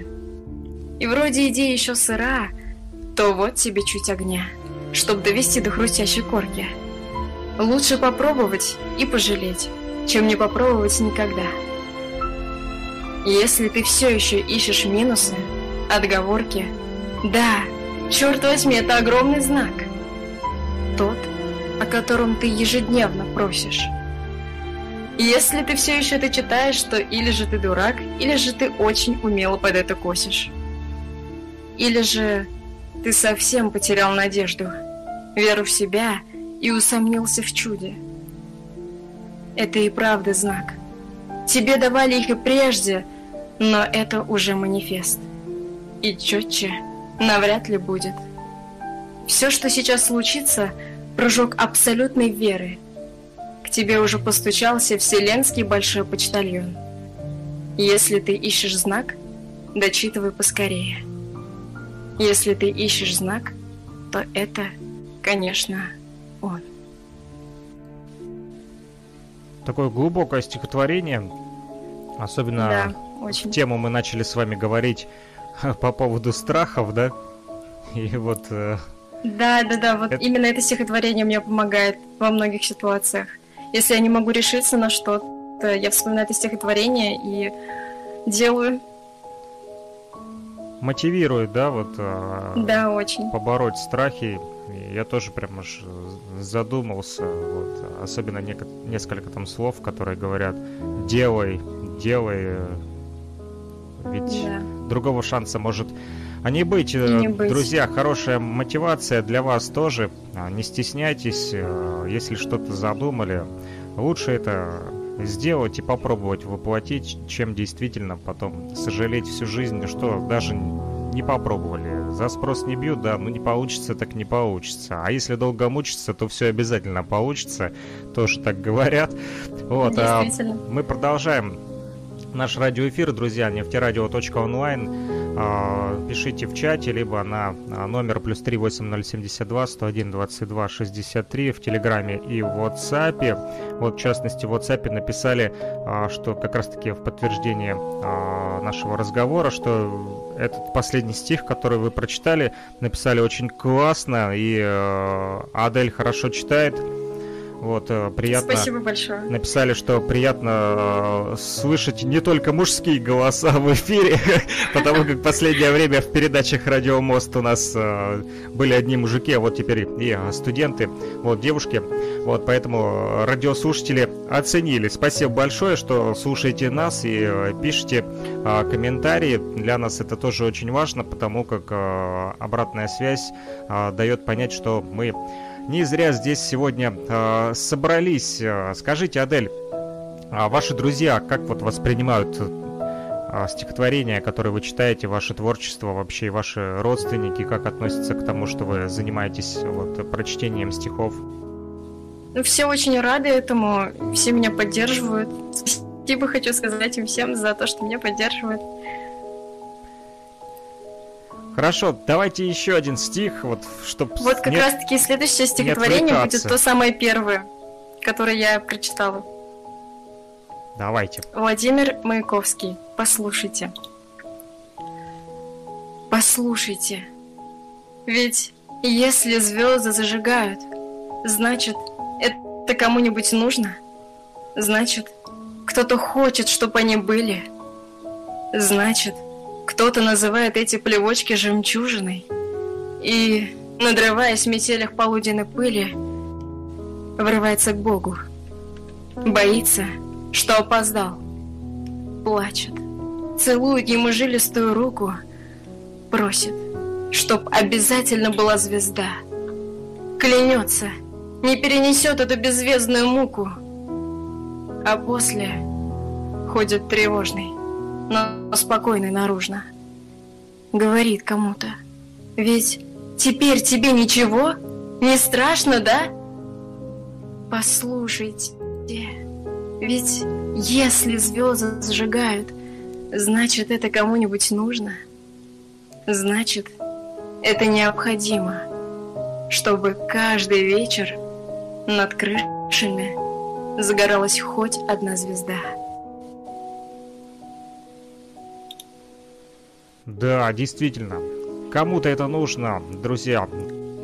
и вроде идея еще сыра, то вот тебе чуть огня, чтобы довести до хрустящей корки. Лучше попробовать и пожалеть, чем не попробовать никогда. Если ты все еще ищешь минусы, отговорки, да, черт возьми, это огромный знак. Тот, о котором ты ежедневно просишь. Если ты все еще это читаешь, то или же ты дурак, или же ты очень умело под это косишь. Или же ты совсем потерял надежду, веру в себя и усомнился в чуде. Это и правда знак. Тебе давали их и прежде, но это уже манифест. И четче навряд ли будет. Все, что сейчас случится, прыжок абсолютной веры – к тебе уже постучался вселенский большой почтальон. Если ты ищешь знак, дочитывай поскорее. Если ты ищешь знак, то это, конечно, он. Такое глубокое стихотворение, особенно да, очень. тему мы начали с вами говорить по поводу страхов, да? И вот... Э, да, да, да, вот это... именно это стихотворение мне помогает во многих ситуациях. Если я не могу решиться на что-то, я вспоминаю это стихотворение и делаю. Мотивирует, да, вот? А, да, очень. Побороть страхи. Я тоже прям аж задумался, вот, особенно несколько там слов, которые говорят «делай, делай», ведь да. другого шанса может а не быть, не быть. друзья, хорошая мотивация для вас тоже. А, не стесняйтесь, э, если что-то задумали. Лучше это сделать и попробовать воплотить, чем действительно потом сожалеть всю жизнь, что даже не попробовали. За спрос не бьют, да, ну не получится, так не получится. А если долго мучиться, то все обязательно получится. Тоже так говорят. Вот, а мы продолжаем наш радиоэфир, друзья, нефтерадио.онлайн. А, пишите в чате, либо на а, номер плюс 38072 101 22 63 в Телеграме и в WhatsApp. Вот, в частности, в WhatsApp написали, а, что как раз-таки в подтверждение нашего разговора, что этот последний стих, который вы прочитали, написали очень классно, и Адель хорошо читает. Вот, э, приятно... Спасибо большое. Написали, что приятно э, слышать не только мужские голоса в эфире, потому как последнее время в передачах «Радио Мост» у нас э, были одни мужики, а вот теперь и студенты, вот девушки. Вот, поэтому радиослушатели оценили. Спасибо большое, что слушаете нас и пишите комментарии. Для нас это тоже очень важно, потому как обратная связь дает понять, что мы не зря здесь сегодня э, собрались. Скажите, Адель, а ваши друзья как вот воспринимают э, стихотворения, которые вы читаете, ваше творчество, вообще и ваши родственники, как относятся к тому, что вы занимаетесь вот, прочтением стихов? Ну, все очень рады этому, все меня поддерживают. Спасибо хочу сказать им всем за то, что меня поддерживают. Хорошо, давайте еще один стих, вот, чтобы... Вот как не... раз-таки следующее стихотворение будет то самое первое, которое я прочитала. Давайте. Владимир Маяковский, послушайте. Послушайте. Ведь если звезды зажигают, значит, это кому-нибудь нужно? Значит, кто-то хочет, чтобы они были. Значит, кто-то называет эти плевочки жемчужиной. И, надрываясь в метелях полуденной пыли, врывается к Богу. Боится, что опоздал. Плачет. Целует ему жилистую руку. Просит, чтоб обязательно была звезда. Клянется, не перенесет эту беззвездную муку. А после ходит тревожный но спокойный наружно. Говорит кому-то. Ведь теперь тебе ничего? Не страшно, да? Послушайте, ведь если звезды зажигают, значит, это кому-нибудь нужно. Значит, это необходимо, чтобы каждый вечер над крышами загоралась хоть одна звезда. Да, действительно. Кому-то это нужно, друзья.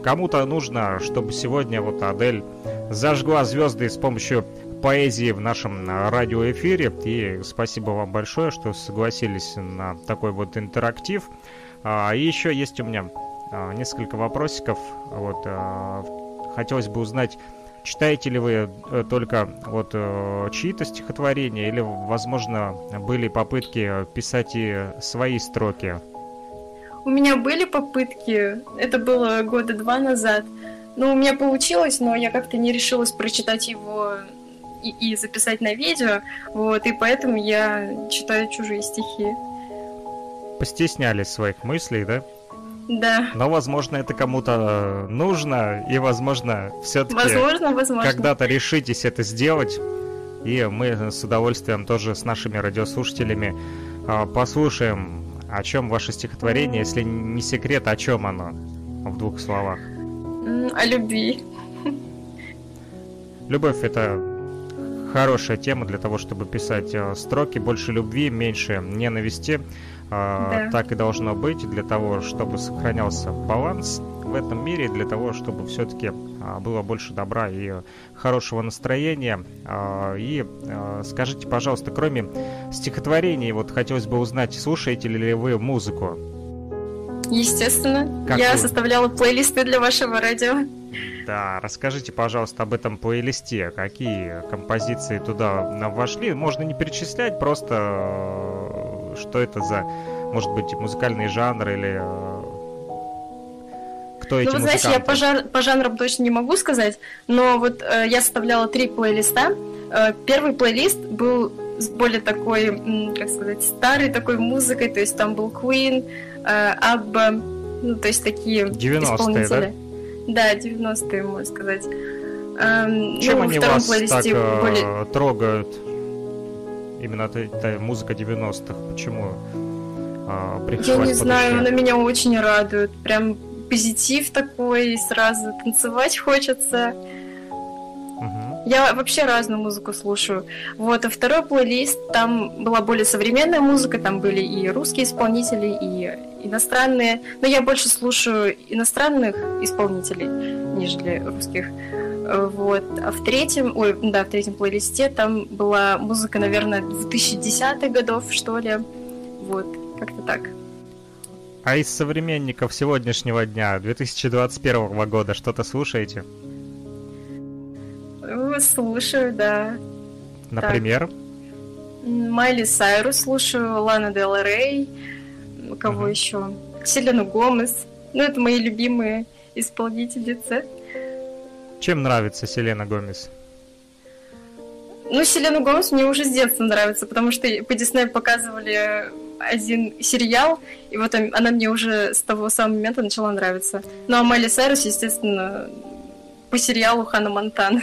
Кому-то нужно, чтобы сегодня вот Адель зажгла звезды с помощью поэзии в нашем радиоэфире. И спасибо вам большое, что согласились на такой вот интерактив. А, и еще есть у меня а, несколько вопросиков. Вот, а, хотелось бы узнать, Читаете ли вы э, только вот э, чьи-то стихотворения или, возможно, были попытки писать и свои строки? У меня были попытки, это было года два назад. Ну, у меня получилось, но я как-то не решилась прочитать его и, и записать на видео, вот, и поэтому я читаю чужие стихи. Постеснялись своих мыслей, да? Да. Но, возможно, это кому-то нужно, и, возможно, все-таки возможно, возможно. когда-то решитесь это сделать. И мы с удовольствием тоже с нашими радиослушателями э, послушаем, о чем ваше стихотворение, если не секрет, о чем оно в двух словах. О любви. Любовь это хорошая тема для того, чтобы писать э, строки. Больше любви, меньше ненависти. А, да. Так и должно быть для того, чтобы сохранялся баланс в этом мире, для того, чтобы все-таки а, было больше добра и хорошего настроения. И скажите, пожалуйста, кроме стихотворений, вот хотелось бы узнать, слушаете ли вы музыку? Естественно. Как Я вы? составляла плейлисты для вашего радио. Да, расскажите, пожалуйста, об этом плейлисте. Какие композиции туда вошли? Можно не перечислять, просто что это за, может быть, музыкальные жанры или э, кто эти Ну, вы знаете, я по, жан по жанрам точно не могу сказать, но вот э, я составляла три плейлиста. Э, первый плейлист был с более такой, как сказать, старой такой музыкой, то есть там был Queen, э, Abba, ну, то есть такие 90 исполнители. Да? Да, 90-е, можно сказать. Эм, Чем ну, они вас так э, более... трогают? Именно эта, эта музыка 90-х. Почему а, Я не знаю, она меня очень радует. Прям позитив такой, сразу танцевать хочется. Угу. Я вообще разную музыку слушаю. Вот, а второй плейлист, там была более современная музыка, там были и русские исполнители, и иностранные. Но я больше слушаю иностранных исполнителей, нежели русских. Вот. А в третьем, ой, да, в третьем плейлисте там была музыка, наверное, 2010-х годов, что ли. Вот, как-то так. А из современников сегодняшнего дня, 2021 года, что-то слушаете? Слушаю, да. Например? Майли Сайрус слушаю, Лана Дел Рей, кого угу. еще? Селену Гомес. Ну, это мои любимые исполнительницы. Чем нравится Селена Гомес? Ну, Селена Гомес мне уже с детства нравится, потому что по Диснею показывали один сериал, и вот она мне уже с того самого момента начала нравиться. Ну, а Майли Сайрус, естественно, по сериалу Хана Монтана.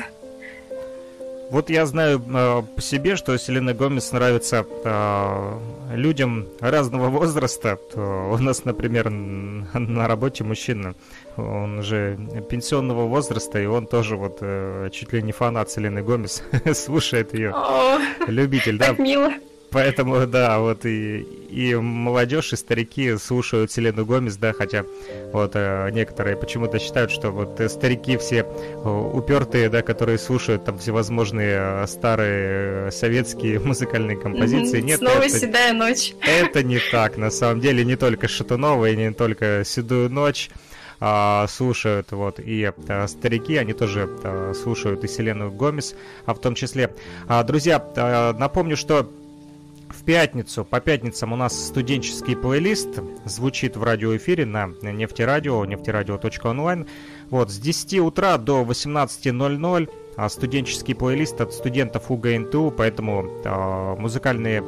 Вот я знаю э, по себе, что Селена Гомес нравится э, людям разного возраста. У нас, например, на работе мужчина, он же пенсионного возраста, и он тоже вот э, чуть ли не фанат Селены Гомес, слушает ее. Любитель, да? Мило. Поэтому, да, вот и, и молодежь, и старики слушают Селену Гомес, да, хотя вот э, некоторые почему-то считают, что вот э, старики все э, упертые, да, которые слушают там всевозможные старые советские музыкальные композиции. Нет, Снова это, седая ночь. Это не так, на самом деле, не только Шатунова и не только Седую ночь а, слушают, вот, и а, старики, они тоже а, слушают и Селену Гомес, а в том числе. А, друзья, а, напомню, что пятницу, по пятницам у нас студенческий плейлист звучит в радиоэфире на нефтерадио, нефтерадио.онлайн. Вот, с 10 утра до 18.00 а студенческий плейлист от студентов УГНТУ, поэтому э, музыкальные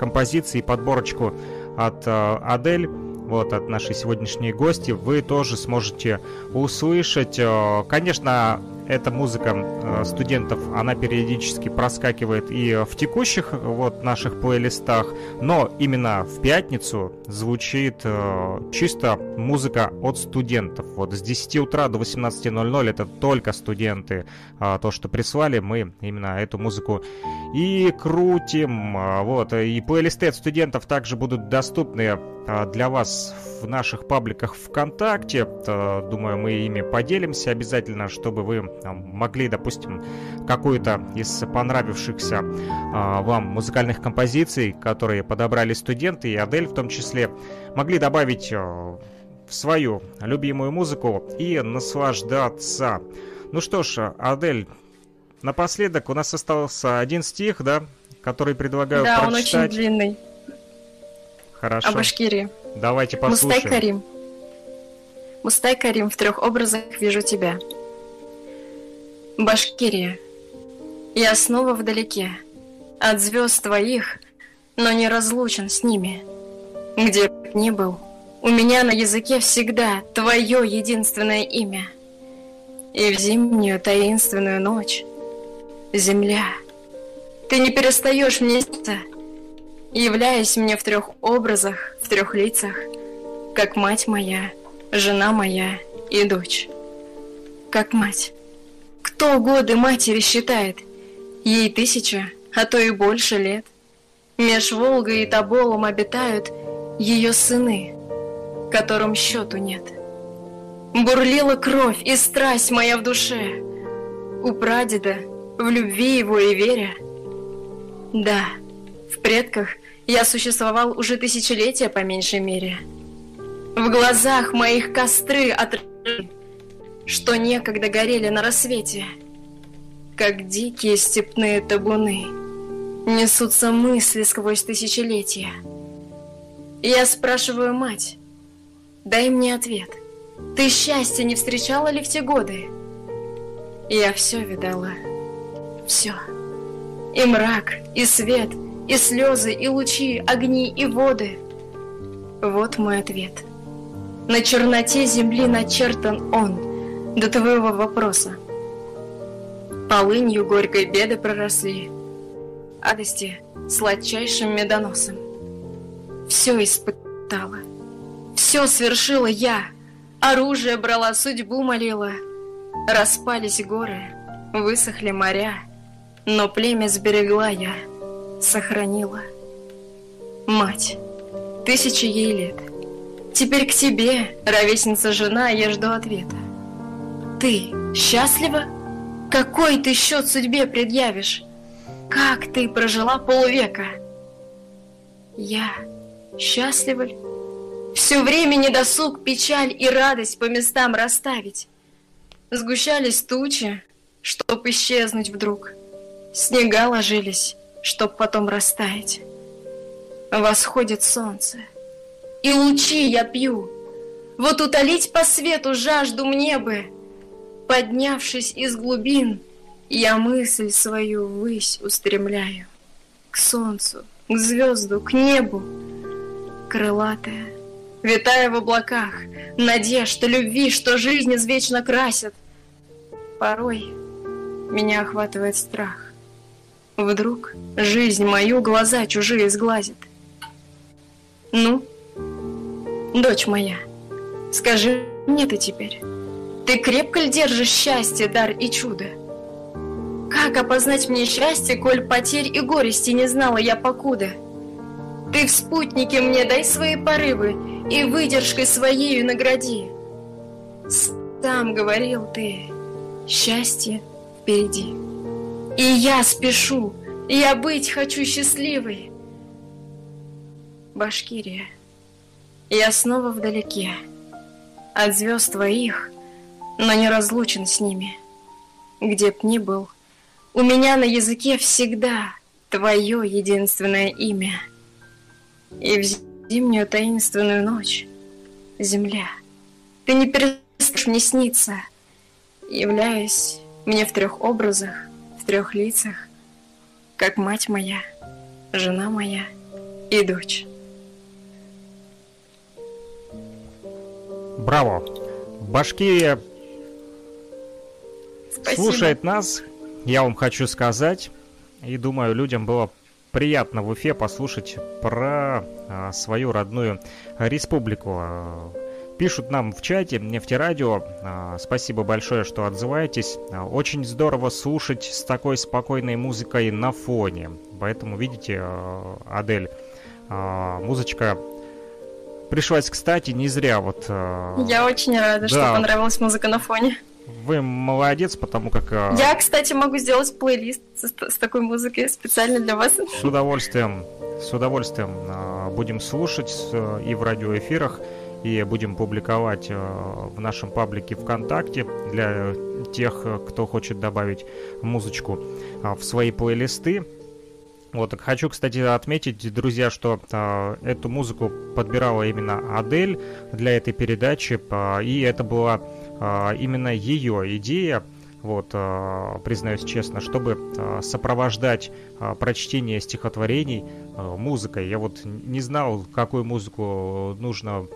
композиции, подборочку от э, Адель, вот, от нашей сегодняшней гости, вы тоже сможете услышать. Конечно, эта музыка э, студентов, она периодически проскакивает и в текущих вот наших плейлистах, но именно в пятницу звучит э, чисто музыка от студентов. Вот с 10 утра до 18.00 это только студенты. А то, что прислали, мы именно эту музыку и крутим. Вот, и плейлисты от студентов также будут доступны для вас в наших пабликах ВКонтакте. Думаю, мы ими поделимся обязательно, чтобы вы могли, допустим, какую-то из понравившихся а, вам музыкальных композиций, которые подобрали студенты и Адель в том числе, могли добавить в свою любимую музыку и наслаждаться. Ну что ж, Адель, напоследок у нас остался один стих, да, который предлагаю да, прочитать. Да, он очень длинный. Хорошо. О Башкирии. Давайте послушаем. Мустай Карим. Мустай Карим, в трех образах вижу тебя. Башкирия. Я снова вдалеке. От звезд твоих, но не разлучен с ними. Где бы ни был, у меня на языке всегда твое единственное имя. И в зимнюю таинственную ночь, земля, ты не перестаешь мне сниться, являясь мне в трех образах, в трех лицах, как мать моя, жена моя и дочь. Как мать. Кто годы матери считает? Ей тысяча, а то и больше лет. Меж Волгой и Тоболом обитают ее сыны, которым счету нет. Бурлила кровь и страсть моя в душе. У прадеда, в любви его и вере. Да, в предках я существовал уже тысячелетия по меньшей мере. В глазах моих костры отрыли, что некогда горели на рассвете, как дикие степные табуны. Несутся мысли сквозь тысячелетия. Я спрашиваю мать, дай мне ответ. Ты счастья не встречала ли в те годы? Я все видала, все. И мрак, и свет — и слезы, и лучи, огни, и воды. Вот мой ответ. На черноте земли начертан он до твоего вопроса. Полынью горькой беды проросли, Адости сладчайшим медоносом. Все испытала, все свершила я, Оружие брала, судьбу молила. Распались горы, высохли моря, Но племя сберегла я — сохранила. Мать, тысячи ей лет. Теперь к тебе, ровесница жена, я жду ответа. Ты счастлива? Какой ты счет судьбе предъявишь? Как ты прожила полвека? Я счастлива ли? Все время недосуг, печаль и радость по местам расставить. Сгущались тучи, чтоб исчезнуть вдруг. Снега ложились, чтоб потом растаять. Восходит солнце, и лучи я пью. Вот утолить по свету жажду мне бы. Поднявшись из глубин, я мысль свою ввысь устремляю. К солнцу, к звезду, к небу. Крылатая, витая в облаках, Надежда, любви, что жизнь извечно красят. Порой меня охватывает страх. Вдруг жизнь мою глаза чужие сглазит. Ну, дочь моя, скажи мне ты теперь, ты крепко ли держишь счастье, дар и чудо? Как опознать мне счастье, коль потерь и горести не знала я покуда? Ты в спутнике мне дай свои порывы и выдержкой своею награди. Сам говорил ты, счастье впереди. И я спешу, я быть хочу счастливой. Башкирия, я снова вдалеке от звезд твоих, но не разлучен с ними. Где б ни был, у меня на языке всегда твое единственное имя. И в зимнюю таинственную ночь, земля, ты не перестанешь мне сниться, являясь мне в трех образах, в трех лицах, как мать моя, жена моя и дочь. Браво! Башкирия Спасибо. слушает нас, я вам хочу сказать, и думаю, людям было приятно в Уфе послушать про а, свою родную республику. Пишут нам в чате нефтерадио. А, Спасибо большое, что отзываетесь. А, Очень здорово слушать с такой спокойной музыкой на фоне. Поэтому, видите, а, Адель, музычка пришлась кстати не зря. Вот Я очень рада, что Да. понравилась музыка на фоне. вы молодец, потому как Я, кстати, могу сделать плейлист с, с такой музыкой специально для вас. С удовольствием, с удовольствием будем слушать и в радиоэфирах, и будем публиковать а, в нашем паблике ВКонтакте для тех, а, кто хочет добавить музычку а, в свои плейлисты. Вот, так хочу, кстати, отметить, друзья, что а, эту музыку подбирала именно Адель для этой передачи, а, и это была а, именно ее идея, вот, а, признаюсь честно, чтобы а, сопровождать а, прочтение стихотворений музыкой. Я вот не знал, какую музыку нужно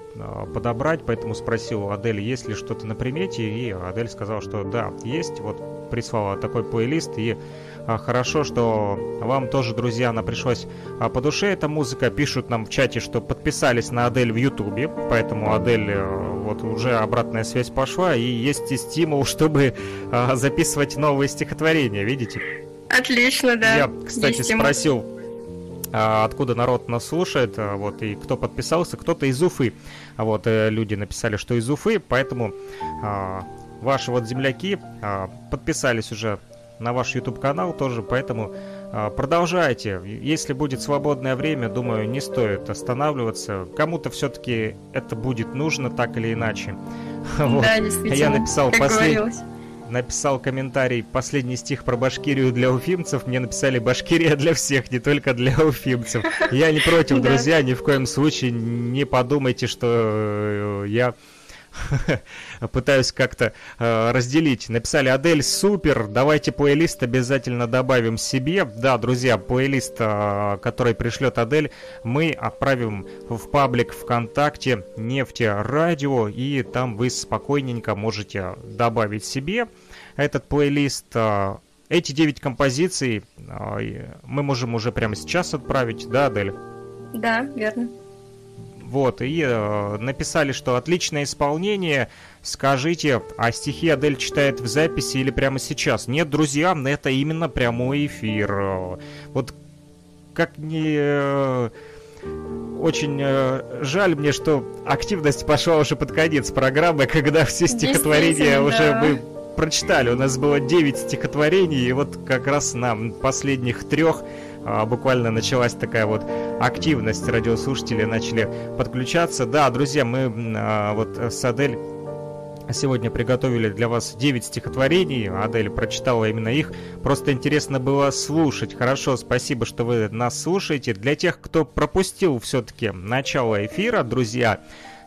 подобрать, поэтому спросил у Адели, есть ли что-то на примете, и Адель сказала, что да, есть, вот прислала такой плейлист, и Хорошо, что вам тоже, друзья, она пришлась а, по душе эта музыка. Пишут нам в чате, что подписались на Адель в Ютубе, поэтому Адель э, вот уже обратная связь пошла, и есть и стимул, чтобы а, записывать новые стихотворения, видите? Отлично, да. Я, кстати, Есть спросил, а, откуда народ нас слушает, а, вот, и кто подписался, кто-то из Уфы. А вот э, люди написали, что из Уфы, поэтому а, ваши вот земляки а, подписались уже на ваш YouTube канал тоже, поэтому а, продолжайте. Если будет свободное время, думаю, не стоит останавливаться. Кому-то все-таки это будет нужно так или иначе. Вот. Да, действительно. Я написал как послед- говорилось. написал комментарий «Последний стих про Башкирию для уфимцев». Мне написали «Башкирия для всех, не только для уфимцев». Я не против, друзья, ни в коем случае не подумайте, что э, я пытаюсь как-то э, разделить. Написали «Адель, супер, давайте плейлист обязательно добавим себе». Да, друзья, плейлист, э, который пришлет Адель, мы отправим в паблик ВКонтакте «Нефти Радио», и там вы спокойненько можете добавить себе этот плейлист. а, Эти 9 композиций и мы можем уже прямо сейчас отправить, да, Адель? Да, верно. Вот, и э, написали, что отличное исполнение. Скажите, а стихи Адель читает в записи или прямо сейчас? Нет, друзья, это именно прямой эфир. Вот как не... э, Очень э, жаль мне, что активность пошла уже под конец программы, когда все стихотворения уже да. мы прочитали. У нас было 9 стихотворений, и вот как раз на последних трех а, буквально началась такая вот активность. Радиослушатели начали подключаться. Да, друзья, мы а, вот с Адель сегодня приготовили для вас 9 стихотворений. Адель прочитала именно их. Просто интересно было слушать. Хорошо, спасибо, что вы нас слушаете. Для тех, кто пропустил все-таки начало эфира, друзья,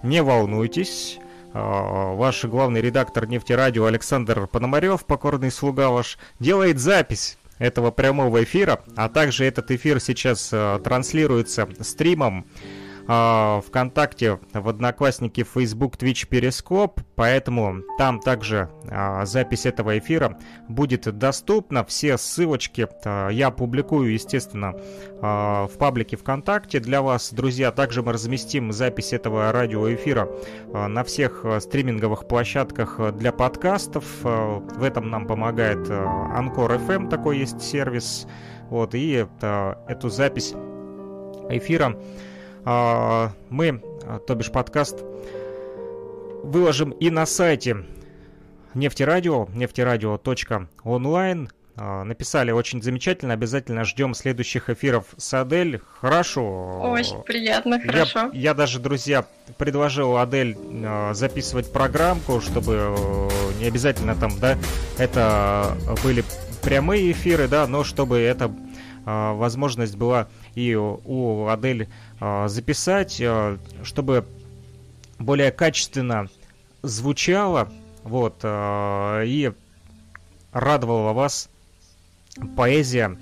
не волнуйтесь. А, Ваш главный редактор нефтерадио Александр Пономарев, покорный слуга ваш, делает запись этого прямого эфира, а также этот эфир сейчас а, транслируется стримом. э, ВКонтакте, в Одноклассники, Facebook, Twitch, Перископ, поэтому там также э, запись этого эфира будет доступна. Все ссылочки э, я публикую, естественно, в паблике ВКонтакте для вас, друзья. Также мы разместим запись этого радиоэфира на всех стриминговых площадках для подкастов. В этом нам помогает Анкор FM, такой есть сервис. Вот, и эту запись эфира мы, э, то бишь подкаст, выложим и на сайте нефтерадио, нефтерадио.онлайн. Э, написали очень замечательно, обязательно ждем следующих эфиров с Адель. Хорошо. Очень приятно, хорошо. Я, я даже, друзья, предложил Адель записывать программку, чтобы э, не обязательно там, да, это были прямые эфиры, да, но чтобы эта возможность была и у Адель э, записать, э, чтобы более качественно звучало, вот, э, и радовала вас поэзия,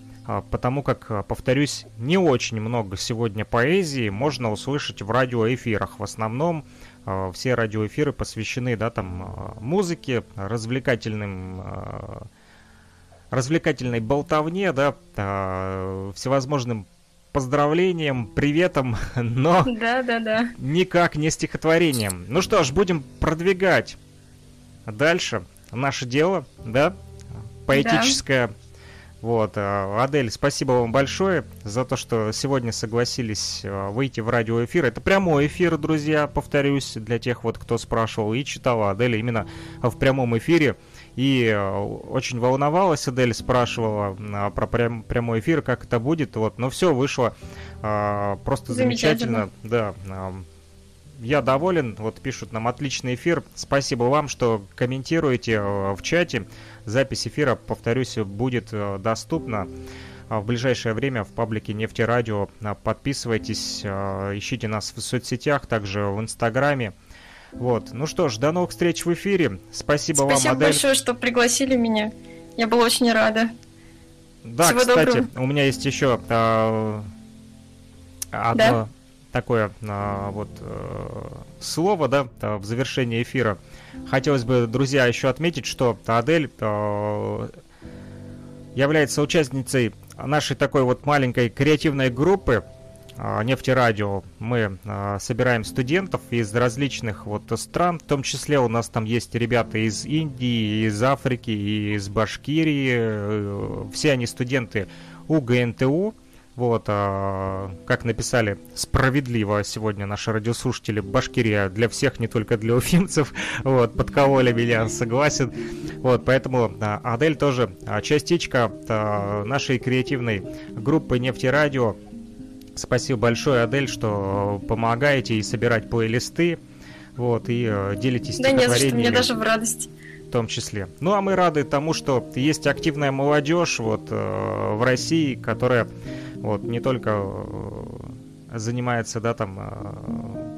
потому как, повторюсь, не очень много сегодня поэзии можно услышать в радиоэфирах. В основном все радиоэфиры посвящены, да, там, музыке, развлекательным развлекательной болтовне, да, всевозможным поздравлениям, приветам, но да, да, да. никак не стихотворением. Ну что ж, будем продвигать дальше наше дело, да, поэтическое. Да. Вот, Адель, спасибо вам большое за то, что сегодня согласились выйти в радиоэфир. Это прямой эфир, друзья, повторюсь, для тех вот, кто спрашивал и читал Адель именно в прямом эфире. И э, очень волновалась Адель, спрашивала а, про прям, прямой эфир, как это будет. Вот, но все вышло а, просто замечательно. Да. А, я доволен. Вот пишут нам отличный эфир. Спасибо вам, что комментируете э, в чате. Запись эфира, повторюсь, будет э, доступна в ближайшее время в паблике Нефтерадио. Подписывайтесь, ищите нас в соцсетях, также в Инстаграме. Вот. Ну что ж, до новых встреч в эфире. Спасибо, Спасибо вам, Спасибо большое, что пригласили меня. Я была очень рада. Да, Всего кстати, доброго. у меня есть еще э, одно да? такое э, вот э, слово, да, в завершении эфира. Хотелось бы, друзья, еще отметить, что Адель э, является участницей нашей такой вот маленькой креативной группы, нефтерадио. Мы а, собираем студентов из различных вот стран, в том числе у нас там есть ребята из Индии, из Африки, из Башкирии, э, все они студенты УГНТУ, вот, а, как написали справедливо сегодня наши радиослушатели, Башкирия для всех, не только для уфимцев, вот, подкололи меня, согласен, вот, поэтому Адель тоже частичка нашей креативной группы Нефтерадио, Спасибо большое, Адель, что помогаете и собирать плейлисты, вот, и э, делитесь Да не за что, мне даже в радость. В том числе. Ну, а мы рады тому, что есть активная молодежь вот, э, в России, которая вот, не только э, занимается, да, там, э,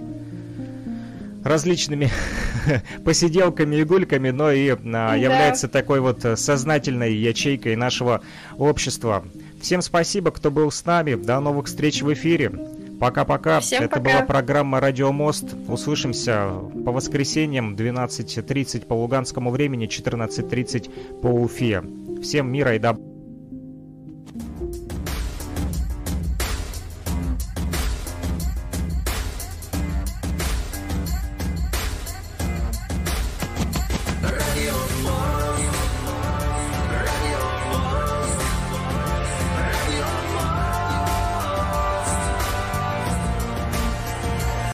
различными посиделками и гульками, но и а, является такой вот сознательной ячейкой нашего общества. Всем спасибо, кто был с нами. До новых встреч в эфире. Пока-пока. Это пока. была программа «Радиомост». Услышимся по воскресеньям 12.30 по луганскому времени, 14.30 по Уфе. Всем мира и добра.